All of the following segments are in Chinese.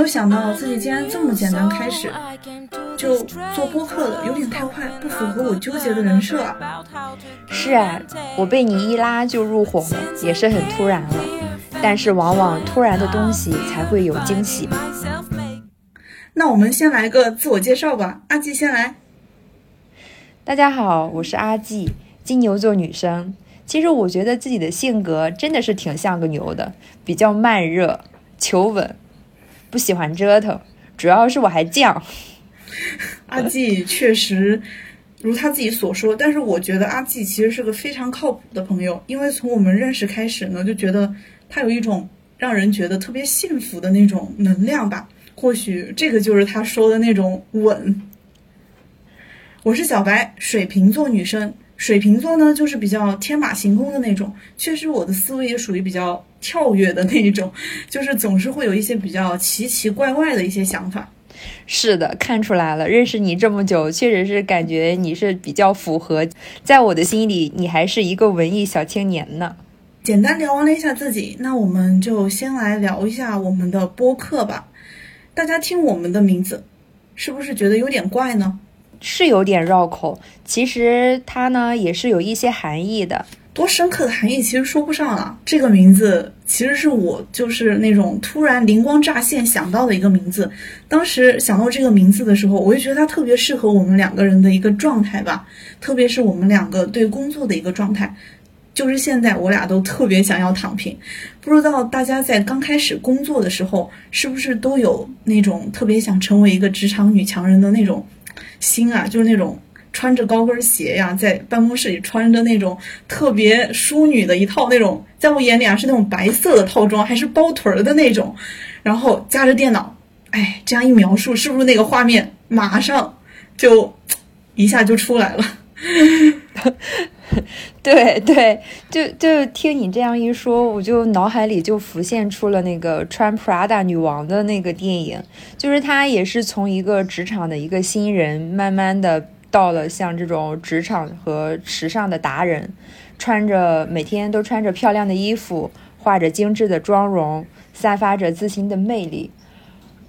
有想到自己竟然这么简单开始就做播客了，有点太快，不符合我纠结的人设啊。是啊，我被你一拉就入伙了，也是很突然了。但是往往突然的东西才会有惊喜。那我们先来个自我介绍吧，阿季先来。大家好，我是阿季，金牛座女生。其实我觉得自己的性格真的是挺像个牛的，比较慢热、求稳，不喜欢折腾，主要是我还犟。阿季确实如他自己所说，但是我觉得阿季其实是个非常靠谱的朋友，因为从我们认识开始呢，就觉得他有一种让人觉得特别幸福的那种能量吧。或许这个就是他说的那种稳。我是小白，水瓶座女生。水瓶座呢，就是比较天马行空的那种，确实我的思维也属于比较跳跃的那一种，就是总是会有一些比较奇奇怪怪的一些想法。是的，看出来了，认识你这么久，确实是感觉你是比较符合，在我的心里，你还是一个文艺小青年呢。简单聊完了一下自己，那我们就先来聊一下我们的播客吧。大家听我们的名字，是不是觉得有点怪呢？是有点绕口，其实它呢也是有一些含义的。多深刻的含义其实说不上了。这个名字其实是我就是那种突然灵光乍现想到的一个名字。当时想到这个名字的时候，我就觉得它特别适合我们两个人的一个状态吧，特别是我们两个对工作的一个状态。就是现在我俩都特别想要躺平。不知道大家在刚开始工作的时候，是不是都有那种特别想成为一个职场女强人的那种心啊？就是那种。穿着高跟鞋呀，在办公室里穿着那种特别淑女的一套那种，在我眼里啊是那种白色的套装，还是包臀儿的那种，然后夹着电脑，哎，这样一描述，是不是那个画面马上就 一下就出来了？对对，就就听你这样一说，我就脑海里就浮现出了那个穿 Prada 女王的那个电影，就是她也是从一个职场的一个新人，慢慢的。到了像这种职场和时尚的达人，穿着每天都穿着漂亮的衣服，化着精致的妆容，散发着自信的魅力。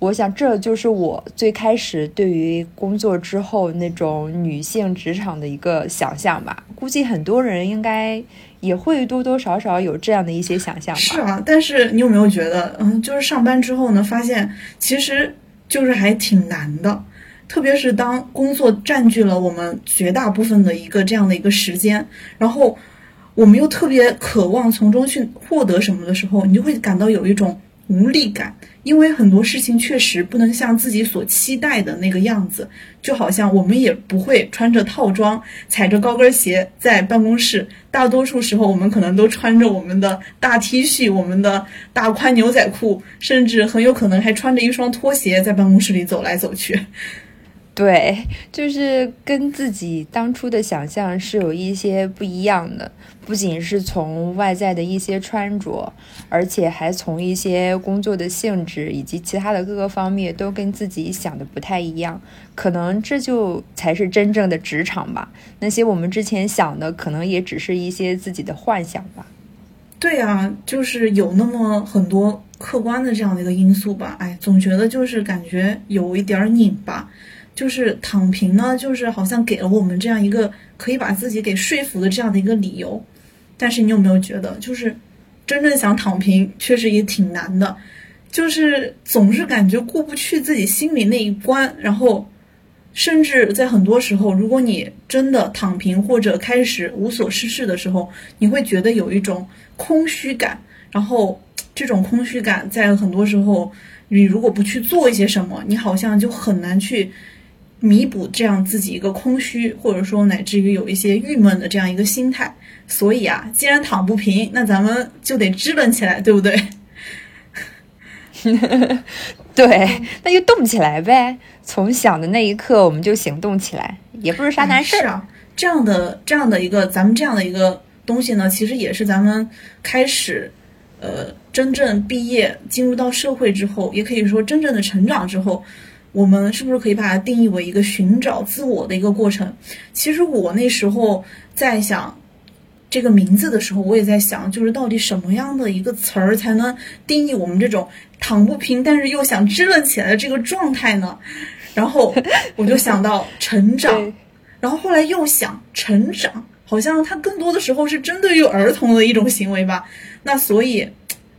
我想这就是我最开始对于工作之后那种女性职场的一个想象吧。估计很多人应该也会多多少少有这样的一些想象吧。是啊，但是你有没有觉得，嗯，就是上班之后呢，发现其实就是还挺难的。特别是当工作占据了我们绝大部分的一个这样的一个时间，然后我们又特别渴望从中去获得什么的时候，你就会感到有一种无力感，因为很多事情确实不能像自己所期待的那个样子，就好像我们也不会穿着套装、踩着高跟鞋在办公室，大多数时候我们可能都穿着我们的大 T 恤、我们的大宽牛仔裤，甚至很有可能还穿着一双拖鞋在办公室里走来走去。对，就是跟自己当初的想象是有一些不一样的，不仅是从外在的一些穿着，而且还从一些工作的性质以及其他的各个方面都跟自己想的不太一样。可能这就才是真正的职场吧。那些我们之前想的，可能也只是一些自己的幻想吧。对啊，就是有那么很多客观的这样的一个因素吧。哎，总觉得就是感觉有一点拧吧。就是躺平呢，就是好像给了我们这样一个可以把自己给说服的这样的一个理由，但是你有没有觉得，就是真正想躺平，确实也挺难的，就是总是感觉过不去自己心里那一关，然后甚至在很多时候，如果你真的躺平或者开始无所事事的时候，你会觉得有一种空虚感，然后这种空虚感在很多时候，你如果不去做一些什么，你好像就很难去。弥补这样自己一个空虚，或者说乃至于有一些郁闷的这样一个心态，所以啊，既然躺不平，那咱们就得支棱起来，对不对？对，那就动起来呗。从想的那一刻，我们就行动起来，也不是啥难事啊。这样的这样的一个咱们这样的一个东西呢，其实也是咱们开始呃真正毕业进入到社会之后，也可以说真正的成长之后。我们是不是可以把它定义为一个寻找自我的一个过程？其实我那时候在想，这个名字的时候，我也在想，就是到底什么样的一个词儿才能定义我们这种躺不平，但是又想支棱起来的这个状态呢？然后我就想到成长，然后后来又想成长，好像它更多的时候是针对于儿童的一种行为吧。那所以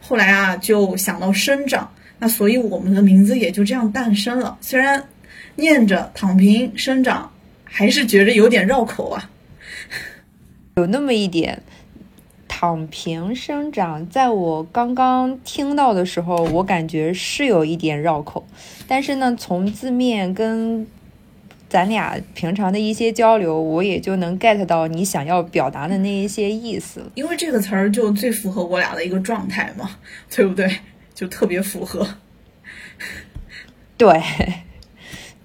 后来啊，就想到生长，那所以我们的名字也就这样诞生了。虽然念着躺平生长，还是觉着有点绕口啊。有那么一点躺平生长，在我刚刚听到的时候，我感觉是有一点绕口。但是呢，从字面跟咱俩平常的一些交流，我也就能 get 到你想要表达的那一些意思。因为这个词儿就最符合我俩的一个状态嘛，对不对？就特别符合。对，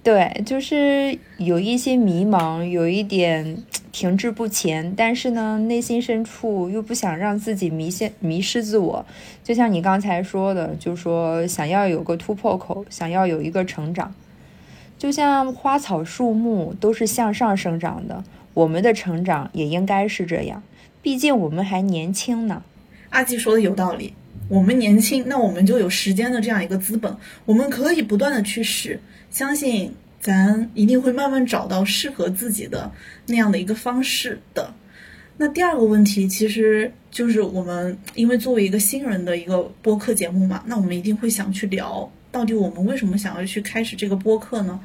对，就是有一些迷茫，有一点。停滞不前，但是呢，内心深处又不想让自己迷失、迷失自我。就像你刚才说的，就说想要有个突破口，想要有一个成长。就像花草树木都是向上生长的，我们的成长也应该是这样。毕竟我们还年轻呢。阿季说的有道理，我们年轻，那我们就有时间的这样一个资本，我们可以不断的去试，相信。咱一定会慢慢找到适合自己的那样的一个方式的。那第二个问题，其实就是我们因为作为一个新人的一个播客节目嘛，那我们一定会想去聊，到底我们为什么想要去开始这个播客呢？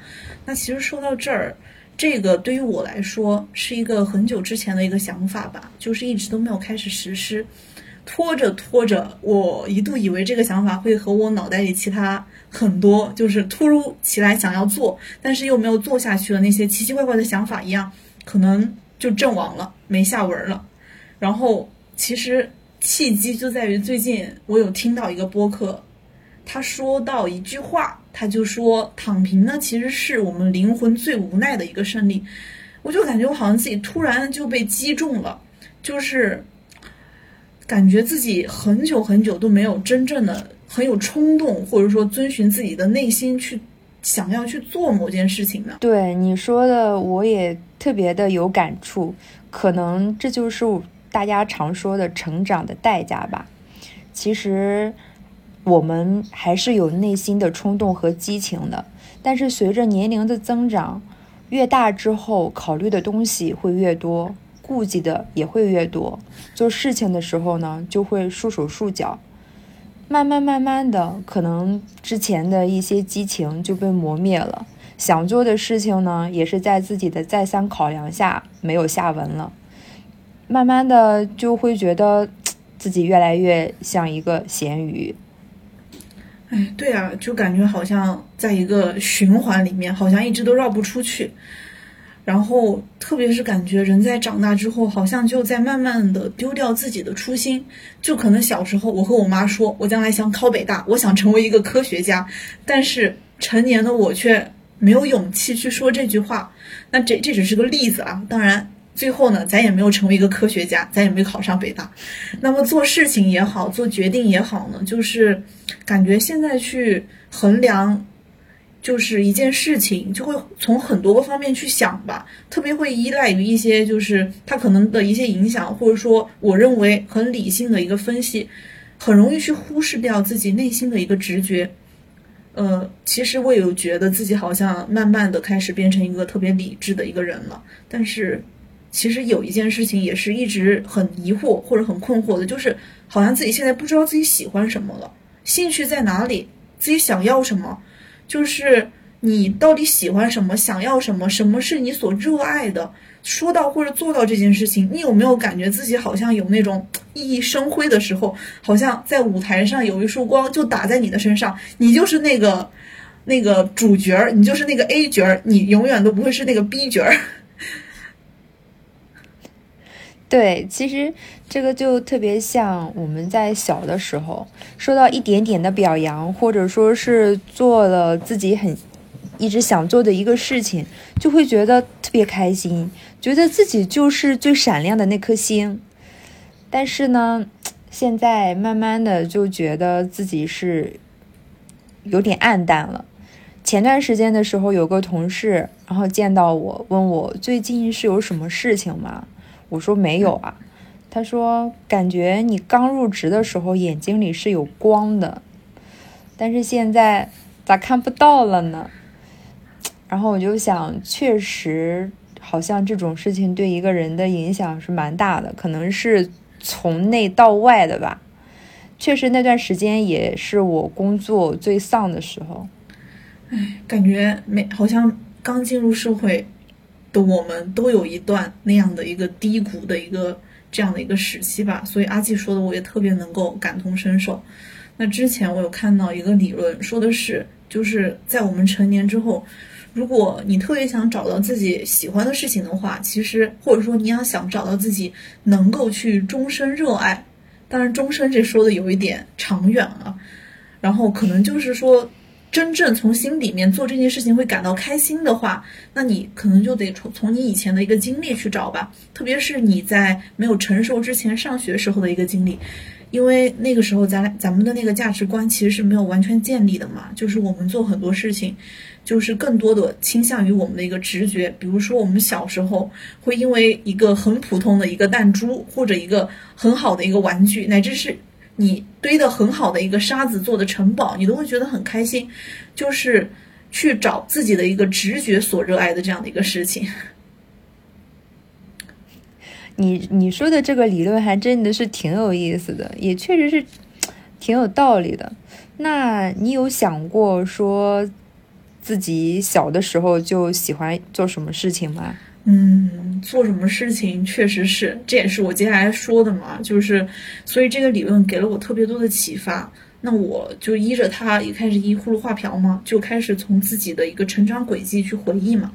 那其实说到这儿，这个对于我来说是一个很久之前的一个想法吧，就是一直都没有开始实施。拖着拖着，我一度以为这个想法会和我脑袋里其他很多就是突如其来想要做，但是又没有做下去的那些奇奇怪怪的想法一样，可能就阵亡了，没下文了。然后其实契机就在于最近我有听到一个播客，他说到一句话，他就说躺平呢其实是我们灵魂最无奈的一个胜利。我就感觉我好像自己突然就被击中了，就是。感觉自己很久很久都没有真正的很有冲动，或者说遵循自己的内心去想要去做某件事情呢？对你说的，我也特别的有感触。可能这就是大家常说的成长的代价吧。其实我们还是有内心的冲动和激情的，但是随着年龄的增长，越大之后考虑的东西会越多。顾忌的也会越多，做事情的时候呢，就会束手束脚，慢慢慢慢的，可能之前的一些激情就被磨灭了，想做的事情呢，也是在自己的再三考量下没有下文了，慢慢的就会觉得自己越来越像一个咸鱼。哎，对啊，就感觉好像在一个循环里面，好像一直都绕不出去。然后，特别是感觉人在长大之后，好像就在慢慢的丢掉自己的初心。就可能小时候，我和我妈说，我将来想考北大，我想成为一个科学家。但是成年的我却没有勇气去说这句话。那这这只是个例子啊。当然，最后呢，咱也没有成为一个科学家，咱也没考上北大。那么做事情也好，做决定也好呢，就是感觉现在去衡量。就是一件事情，就会从很多个方面去想吧，特别会依赖于一些就是他可能的一些影响，或者说我认为很理性的一个分析，很容易去忽视掉自己内心的一个直觉。呃，其实我有觉得自己好像慢慢的开始变成一个特别理智的一个人了，但是其实有一件事情也是一直很疑惑或者很困惑的，就是好像自己现在不知道自己喜欢什么了，兴趣在哪里，自己想要什么。就是你到底喜欢什么，想要什么，什么是你所热爱的？说到或者做到这件事情，你有没有感觉自己好像有那种熠熠生辉的时候？好像在舞台上有一束光就打在你的身上，你就是那个那个主角儿，你就是那个 A 角儿，你永远都不会是那个 B 角儿。对，其实这个就特别像我们在小的时候受到一点点的表扬，或者说是做了自己很一直想做的一个事情，就会觉得特别开心，觉得自己就是最闪亮的那颗星。但是呢，现在慢慢的就觉得自己是有点暗淡了。前段时间的时候，有个同事，然后见到我，问我最近是有什么事情吗？我说没有啊，他说感觉你刚入职的时候眼睛里是有光的，但是现在咋看不到了呢？然后我就想，确实好像这种事情对一个人的影响是蛮大的，可能是从内到外的吧。确实那段时间也是我工作最丧的时候。哎，感觉没好像刚进入社会的我们都有一段那样的一个低谷的一个这样的一个时期吧。所以阿季说的我也特别能够感同身受。那之前我有看到一个理论，说的是就是在我们成年之后。如果你特别想找到自己喜欢的事情的话，其实或者说你要想找到自己能够去终身热爱，当然终身这说的有一点长远了，然后可能就是说真正从心里面做这件事情会感到开心的话，那你可能就得从从你以前的一个经历去找吧，特别是你在没有成熟之前上学时候的一个经历。因为那个时候咱咱们的那个价值观其实是没有完全建立的嘛，就是我们做很多事情，就是更多的倾向于我们的一个直觉。比如说我们小时候会因为一个很普通的一个弹珠，或者一个很好的一个玩具，乃至是你堆的很好的一个沙子做的城堡，你都会觉得很开心，就是去找自己的一个直觉所热爱的这样的一个事情。你你说的这个理论还真的是挺有意思的，也确实是挺有道理的。那你有想过说自己小的时候就喜欢做什么事情吗？嗯，做什么事情确实是，这也是我接下来说的嘛。就是所以这个理论给了我特别多的启发。那我就依着它一开始依葫芦画瓢嘛，就开始从自己的一个成长轨迹去回忆嘛。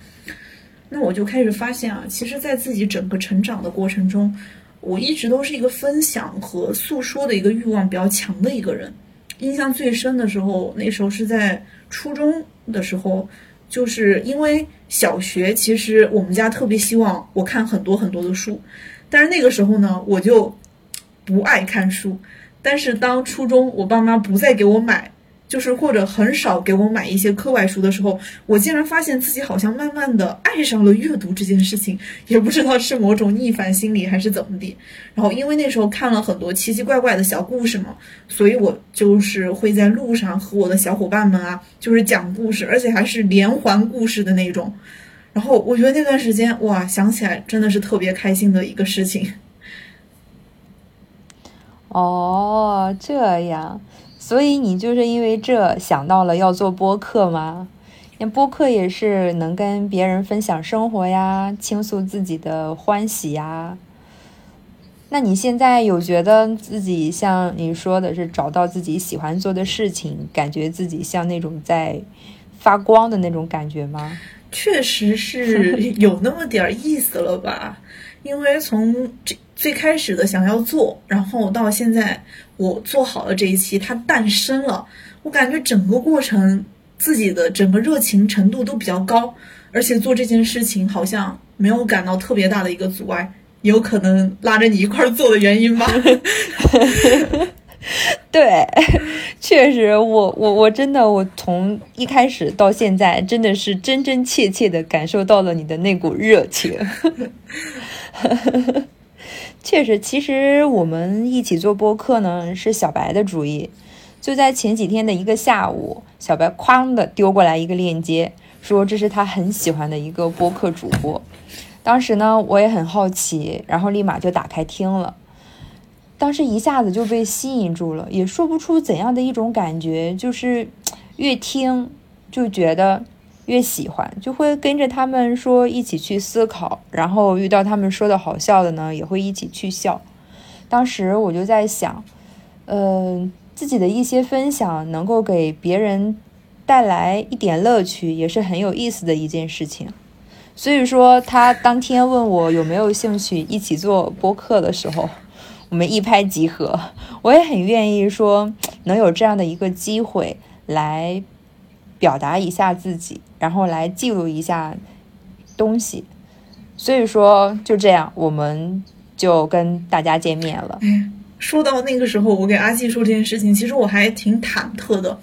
那我就开始发现啊，其实，在自己整个成长的过程中，我一直都是一个分享和诉说的一个欲望比较强的一个人。印象最深的时候，那时候是在初中的时候，就是因为小学，其实我们家特别希望我看很多很多的书，但是那个时候呢，我就不爱看书。但是当初中我爸妈不再给我买。就是或者很少给我买一些课外书的时候，我竟然发现自己好像慢慢的爱上了阅读这件事情，也不知道是某种逆反心理还是怎么的。然后因为那时候看了很多奇奇怪怪的小故事嘛，所以我就是会在路上和我的小伙伴们啊，就是讲故事，而且还是连环故事的那种。然后我觉得那段时间哇，想起来真的是特别开心的一个事情。哦，这样。所以你就是因为这想到了要做播客吗？那播客也是能跟别人分享生活呀，倾诉自己的欢喜呀。那你现在有觉得自己像你说的是找到自己喜欢做的事情，感觉自己像那种在发光的那种感觉吗？确实是有那么点意思了吧？因为从这。最开始的想要做，然后到现在我做好了这一期，它诞生了。我感觉整个过程自己的整个热情程度都比较高，而且做这件事情好像没有感到特别大的一个阻碍，有可能拉着你一块儿做的原因吧。对，确实，我我我真的，我从一开始到现在，真的是真真切切的感受到了你的那股热情。确实，其实我们一起做播客呢，是小白的主意。就在前几天的一个下午，小白哐的丢过来一个链接，说这是他很喜欢的一个播客主播。当时呢，我也很好奇，然后立马就打开听了。当时一下子就被吸引住了，也说不出怎样的一种感觉，就是越听就觉得。越喜欢就会跟着他们说一起去思考，然后遇到他们说的好笑的呢，也会一起去笑。当时我就在想，呃，自己的一些分享能够给别人带来一点乐趣，也是很有意思的一件事情。所以说，他当天问我有没有兴趣一起做播客的时候，我们一拍即合。我也很愿意说，能有这样的一个机会来。表达一下自己，然后来记录一下东西，所以说就这样，我们就跟大家见面了。说到那个时候，我给阿季说这件事情，其实我还挺忐忑的。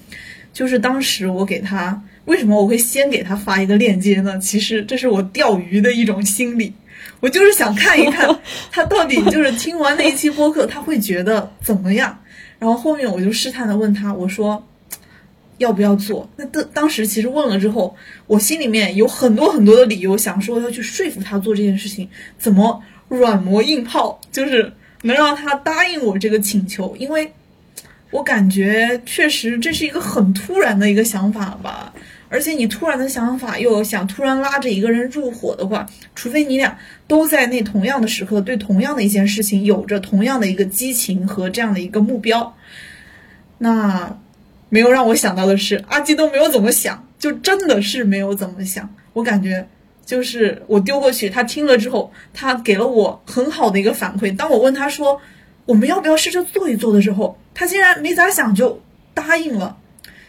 就是当时我给他，为什么我会先给他发一个链接呢？其实这是我钓鱼的一种心理。我就是想看一看 他到底就是听完那一期播客他会觉得怎么样。然后后面我就试探的问他，我说要不要做？那当当时其实问了之后，我心里面有很多很多的理由，想说要去说服他做这件事情，怎么软磨硬泡，就是能让他答应我这个请求，因为。我感觉确实这是一个很突然的一个想法吧，而且你突然的想法又想突然拉着一个人入伙的话，除非你俩都在那同样的时刻对同样的一件事情有着同样的一个激情和这样的一个目标，那没有让我想到的是，阿基都没有怎么想，就真的是没有怎么想。我感觉就是我丢过去，他听了之后，他给了我很好的一个反馈。当我问他说。我们要不要试着做一做的时候，他竟然没咋想就答应了，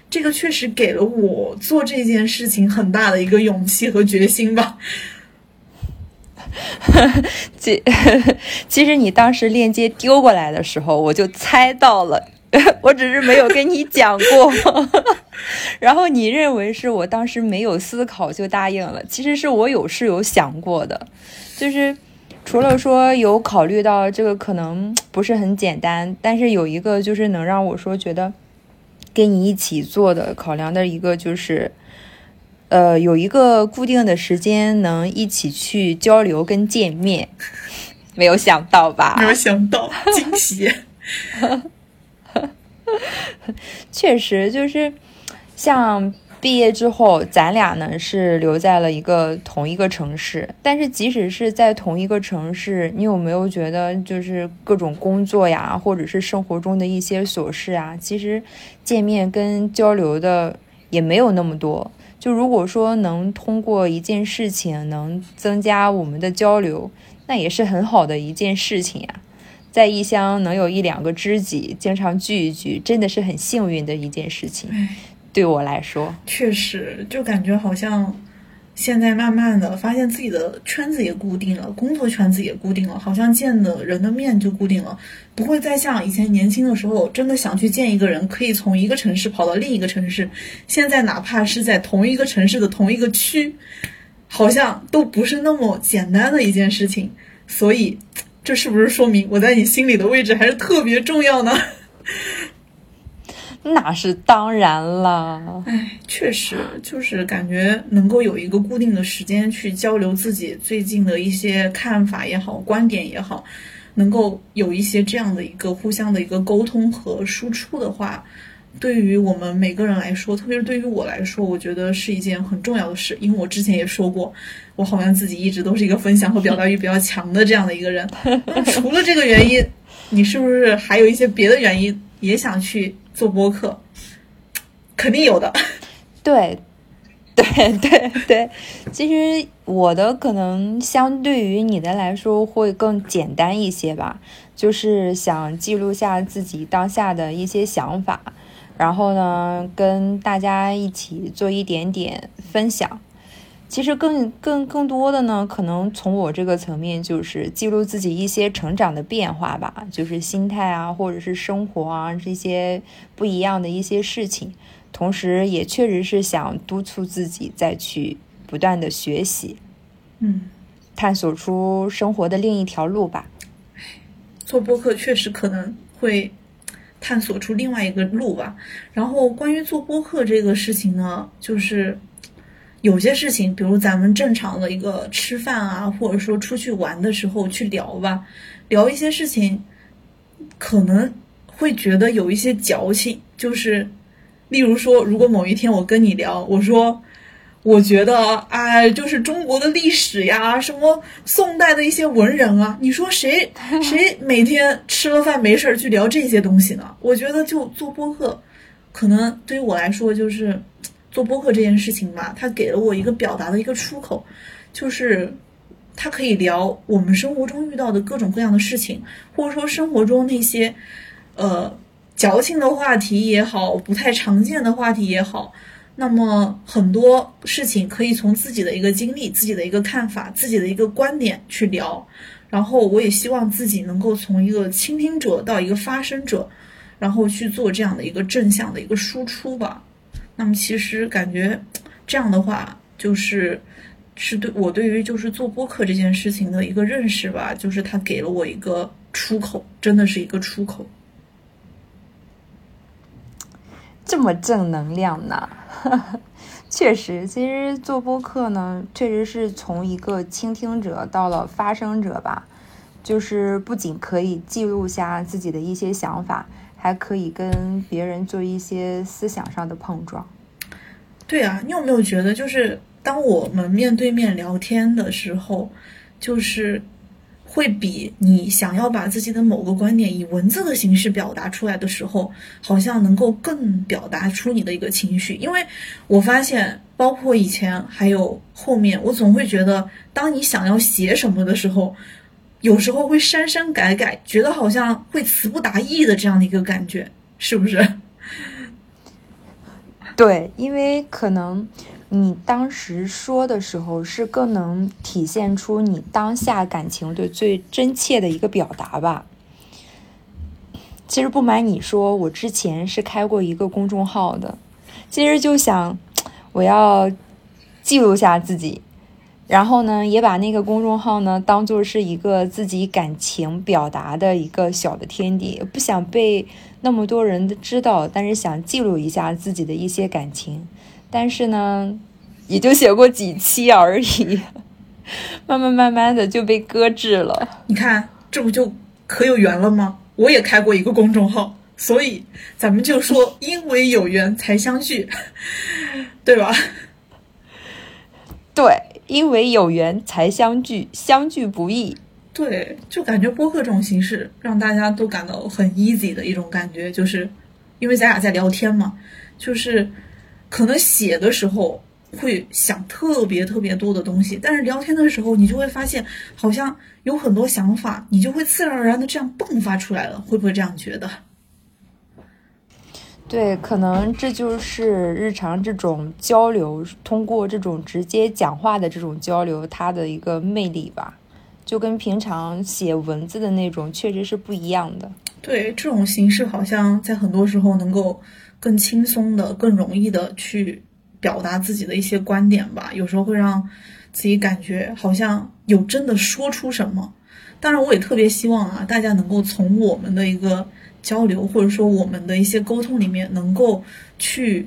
这个确实给了我做这件事情很大的一个勇气和决心吧。其 其实你当时链接丢过来的时候，我就猜到了，我只是没有跟你讲过。然后你认为是我当时没有思考就答应了，其实是我有是有想过的，就是。除了说有考虑到这个可能不是很简单，但是有一个就是能让我说觉得跟你一起做的考量的一个就是，呃，有一个固定的时间能一起去交流跟见面，没有想到吧？没有想到，惊喜。确实就是像。毕业之后，咱俩呢是留在了一个同一个城市。但是即使是在同一个城市，你有没有觉得就是各种工作呀，或者是生活中的一些琐事啊，其实见面跟交流的也没有那么多。就如果说能通过一件事情能增加我们的交流，那也是很好的一件事情呀。在异乡能有一两个知己，经常聚一聚，真的是很幸运的一件事情。对我来说，确实就感觉好像现在慢慢的发现自己的圈子也固定了，工作圈子也固定了，好像见的人的面就固定了，不会再像以前年轻的时候，真的想去见一个人，可以从一个城市跑到另一个城市。现在哪怕是在同一个城市的同一个区，好像都不是那么简单的一件事情。所以，这是不是说明我在你心里的位置还是特别重要呢？那是当然了，哎，确实就是感觉能够有一个固定的时间去交流自己最近的一些看法也好、观点也好，能够有一些这样的一个互相的一个沟通和输出的话，对于我们每个人来说，特别是对于我来说，我觉得是一件很重要的事。因为我之前也说过，我好像自己一直都是一个分享和表达欲比较强的这样的一个人。除了这个原因，你是不是还有一些别的原因也想去？做播客，肯定有的。对，对，对，对。其实我的可能相对于你的来说会更简单一些吧，就是想记录下自己当下的一些想法，然后呢，跟大家一起做一点点分享。其实更更更多的呢，可能从我这个层面就是记录自己一些成长的变化吧，就是心态啊，或者是生活啊这些不一样的一些事情，同时也确实是想督促自己再去不断的学习，嗯，探索出生活的另一条路吧。做播客确实可能会探索出另外一个路吧。然后关于做播客这个事情呢，就是。有些事情，比如咱们正常的一个吃饭啊，或者说出去玩的时候去聊吧，聊一些事情，可能会觉得有一些矫情。就是，例如说，如果某一天我跟你聊，我说，我觉得，哎，就是中国的历史呀，什么宋代的一些文人啊，你说谁 谁每天吃了饭没事儿去聊这些东西呢？我觉得就做播客，可能对于我来说就是。做播客这件事情吧，它给了我一个表达的一个出口，就是它可以聊我们生活中遇到的各种各样的事情，或者说生活中那些呃矫情的话题也好，不太常见的话题也好。那么很多事情可以从自己的一个经历、自己的一个看法、自己的一个观点去聊。然后我也希望自己能够从一个倾听者到一个发声者，然后去做这样的一个正向的一个输出吧。那么其实感觉这样的话，就是是对我对于就是做播客这件事情的一个认识吧，就是它给了我一个出口，真的是一个出口。这么正能量呢？确实，其实做播客呢，确实是从一个倾听者到了发声者吧。就是不仅可以记录下自己的一些想法，还可以跟别人做一些思想上的碰撞。对啊，你有没有觉得，就是当我们面对面聊天的时候，就是会比你想要把自己的某个观点以文字的形式表达出来的时候，好像能够更表达出你的一个情绪？因为我发现，包括以前还有后面，我总会觉得，当你想要写什么的时候。有时候会删删改改，觉得好像会词不达意的这样的一个感觉，是不是？对，因为可能你当时说的时候是更能体现出你当下感情的最真切的一个表达吧。其实不瞒你说，我之前是开过一个公众号的，其实就想我要记录下自己。然后呢，也把那个公众号呢当做是一个自己感情表达的一个小的天地，不想被那么多人知道，但是想记录一下自己的一些感情。但是呢，也就写过几期而已，慢慢慢慢的就被搁置了。你看，这不就可有缘了吗？我也开过一个公众号，所以咱们就说因为有缘才相聚，对吧？对。因为有缘才相聚，相聚不易。对，就感觉播客这种形式让大家都感到很 easy 的一种感觉，就是因为咱俩在聊天嘛，就是可能写的时候会想特别特别多的东西，但是聊天的时候你就会发现好像有很多想法，你就会自然而然的这样迸发出来了，会不会这样觉得？对，可能这就是日常这种交流，通过这种直接讲话的这种交流，它的一个魅力吧，就跟平常写文字的那种确实是不一样的。对，这种形式好像在很多时候能够更轻松的、更容易的去表达自己的一些观点吧，有时候会让自己感觉好像有真的说出什么。当然，我也特别希望啊，大家能够从我们的一个。交流或者说我们的一些沟通里面，能够去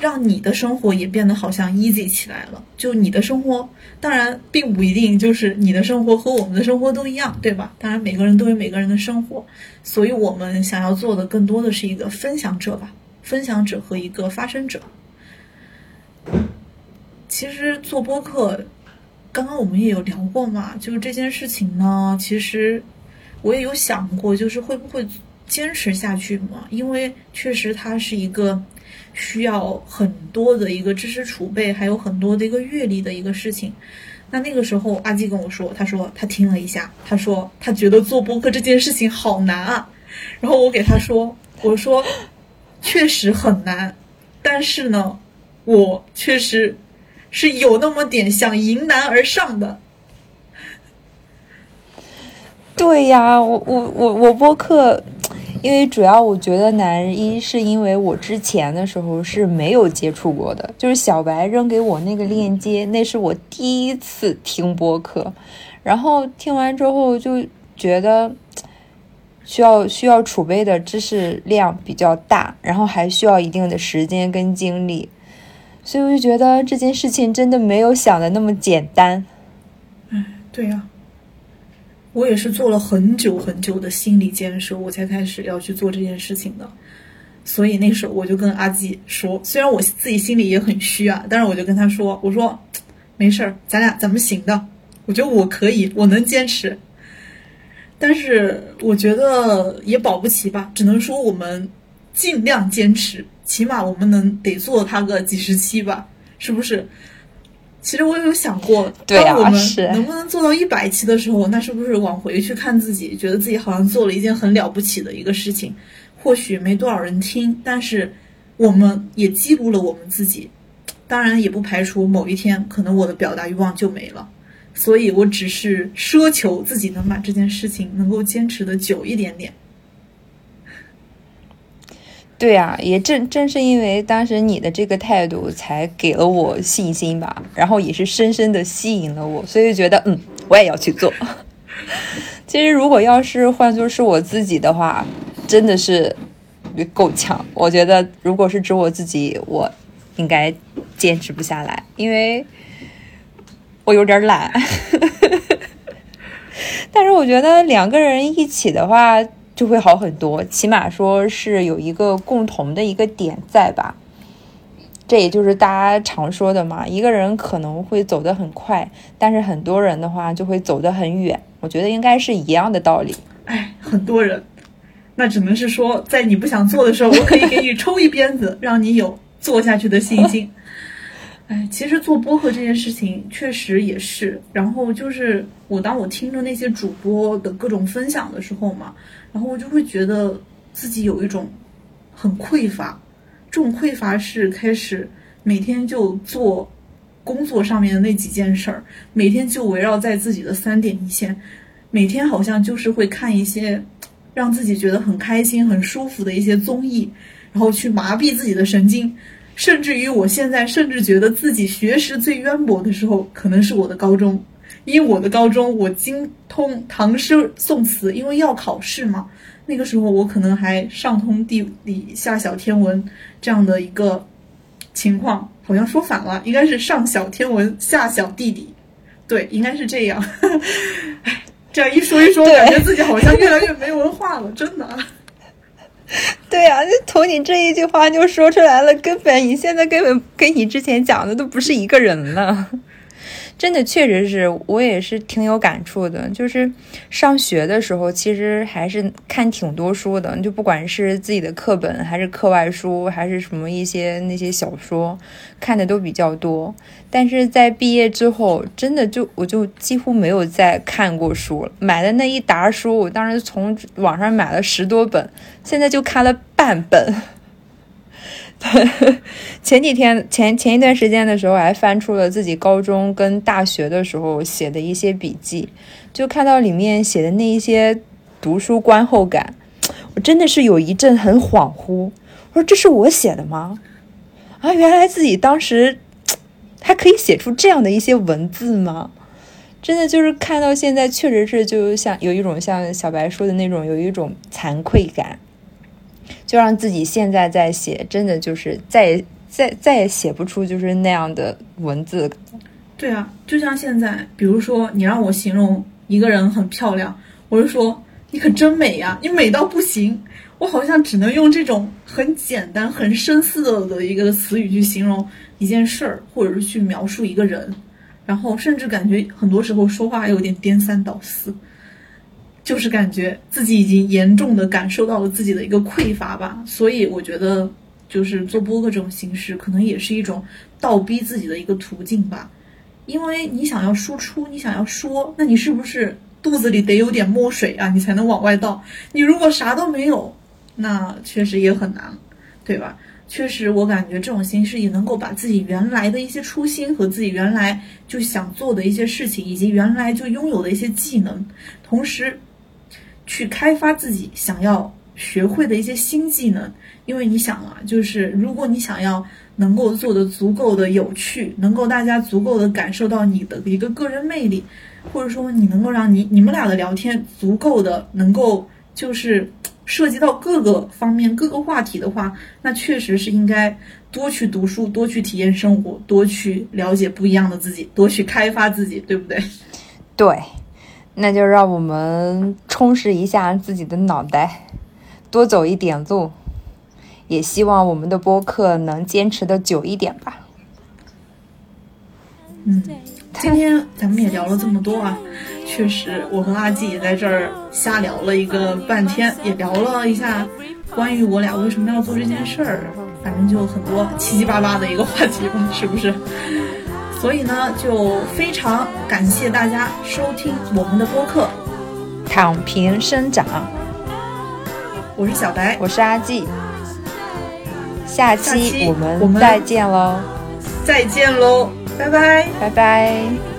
让你的生活也变得好像 easy 起来了。就你的生活，当然并不一定就是你的生活和我们的生活都一样，对吧？当然每个人都有每个人的生活，所以我们想要做的更多的是一个分享者吧，分享者和一个发声者。其实做播客，刚刚我们也有聊过嘛，就是这件事情呢，其实我也有想过，就是会不会。坚持下去嘛？因为确实它是一个需要很多的一个知识储备，还有很多的一个阅历的一个事情。那那个时候，阿基跟我说，他说他听了一下，他说他觉得做播客这件事情好难啊。然后我给他说，我说确实很难，但是呢，我确实是有那么点想迎难而上的。对呀，我我我我播客。因为主要我觉得难，一是因为我之前的时候是没有接触过的，就是小白扔给我那个链接，那是我第一次听播客，然后听完之后就觉得需要需要储备的知识量比较大，然后还需要一定的时间跟精力，所以我就觉得这件事情真的没有想的那么简单。嗯，对呀。我也是做了很久很久的心理建设，我才开始要去做这件事情的。所以那时候我就跟阿基说，虽然我自己心里也很虚啊，但是我就跟他说：“我说没事儿，咱俩咱们行的。我觉得我可以，我能坚持。但是我觉得也保不齐吧，只能说我们尽量坚持，起码我们能得做它个几十期吧，是不是？”其实我有想过，当我们能不能做到一百期的时候，那是不是往回去看自己，觉得自己好像做了一件很了不起的一个事情？或许没多少人听，但是我们也记录了我们自己。当然，也不排除某一天可能我的表达欲望就没了。所以我只是奢求自己能把这件事情能够坚持的久一点点。对啊，也正正是因为当时你的这个态度，才给了我信心吧，然后也是深深的吸引了我，所以觉得嗯，我也要去做。其实如果要是换作是我自己的话，真的是够呛。我觉得如果是指我自己，我应该坚持不下来，因为我有点懒。但是我觉得两个人一起的话。就会好很多，起码说是有一个共同的一个点在吧？这也就是大家常说的嘛，一个人可能会走得很快，但是很多人的话就会走得很远。我觉得应该是一样的道理。哎，很多人，那只能是说，在你不想做的时候，我可以给你抽一鞭子，让你有做下去的信心。哎，其实做播客这件事情确实也是。然后就是我当我听着那些主播的各种分享的时候嘛。然后我就会觉得自己有一种很匮乏，这种匮乏是开始每天就做工作上面的那几件事儿，每天就围绕在自己的三点一线，每天好像就是会看一些让自己觉得很开心、很舒服的一些综艺，然后去麻痹自己的神经，甚至于我现在甚至觉得自己学识最渊博的时候，可能是我的高中。因为我的高中我精通唐诗宋词，因为要考试嘛。那个时候我可能还上通地理下晓天文这样的一个情况，好像说反了，应该是上晓天文下晓地理，对，应该是这样。哎，这样一说一说，感觉自己好像越来越没文化了，真的。对呀，从你这一句话就说出来了，根本你现在根本跟你之前讲的都不是一个人了。真的确实是我也是挺有感触的，就是上学的时候，其实还是看挺多书的，就不管是自己的课本，还是课外书，还是什么一些那些小说，看的都比较多。但是在毕业之后，真的就我就几乎没有再看过书了。买的那一沓书，我当时从网上买了十多本，现在就看了半本。前几天前前一段时间的时候，还翻出了自己高中跟大学的时候写的一些笔记，就看到里面写的那一些读书观后感，我真的是有一阵很恍惚。我说这是我写的吗？啊，原来自己当时 还可以写出这样的一些文字吗？真的就是看到现在，确实是就像有一种像小白说的那种，有一种惭愧感。就让自己现在在写，真的就是再也再再也写不出就是那样的文字。对啊，就像现在，比如说你让我形容一个人很漂亮，我就说你可真美呀，你美到不行。我好像只能用这种很简单、很深色的一个词语去形容一件事儿，或者是去描述一个人，然后甚至感觉很多时候说话有点颠三倒四。就是感觉自己已经严重的感受到了自己的一个匮乏吧，所以我觉得就是做播客这种形式，可能也是一种倒逼自己的一个途径吧。因为你想要输出，你想要说，那你是不是肚子里得有点墨水啊，你才能往外倒？你如果啥都没有，那确实也很难，对吧？确实，我感觉这种形式也能够把自己原来的一些初心和自己原来就想做的一些事情，以及原来就拥有的一些技能，同时。去开发自己想要学会的一些新技能，因为你想啊，就是如果你想要能够做的足够的有趣，能够大家足够的感受到你的一个个人魅力，或者说你能够让你你们俩的聊天足够的能够就是涉及到各个方面各个话题的话，那确实是应该多去读书，多去体验生活，多去了解不一样的自己，多去开发自己，对不对？对。那就让我们充实一下自己的脑袋，多走一点路，也希望我们的播客能坚持的久一点吧。嗯，今天咱们也聊了这么多啊，确实，我和阿季也在这儿瞎聊了一个半天，也聊了一下关于我俩为什么要做这件事儿，反正就很多七七八八的一个话题吧，是不是？所以呢，就非常感谢大家收听我们的播客《躺平生长》。我是小白，我是阿季。下期我们再见喽！再见喽！拜拜！拜拜！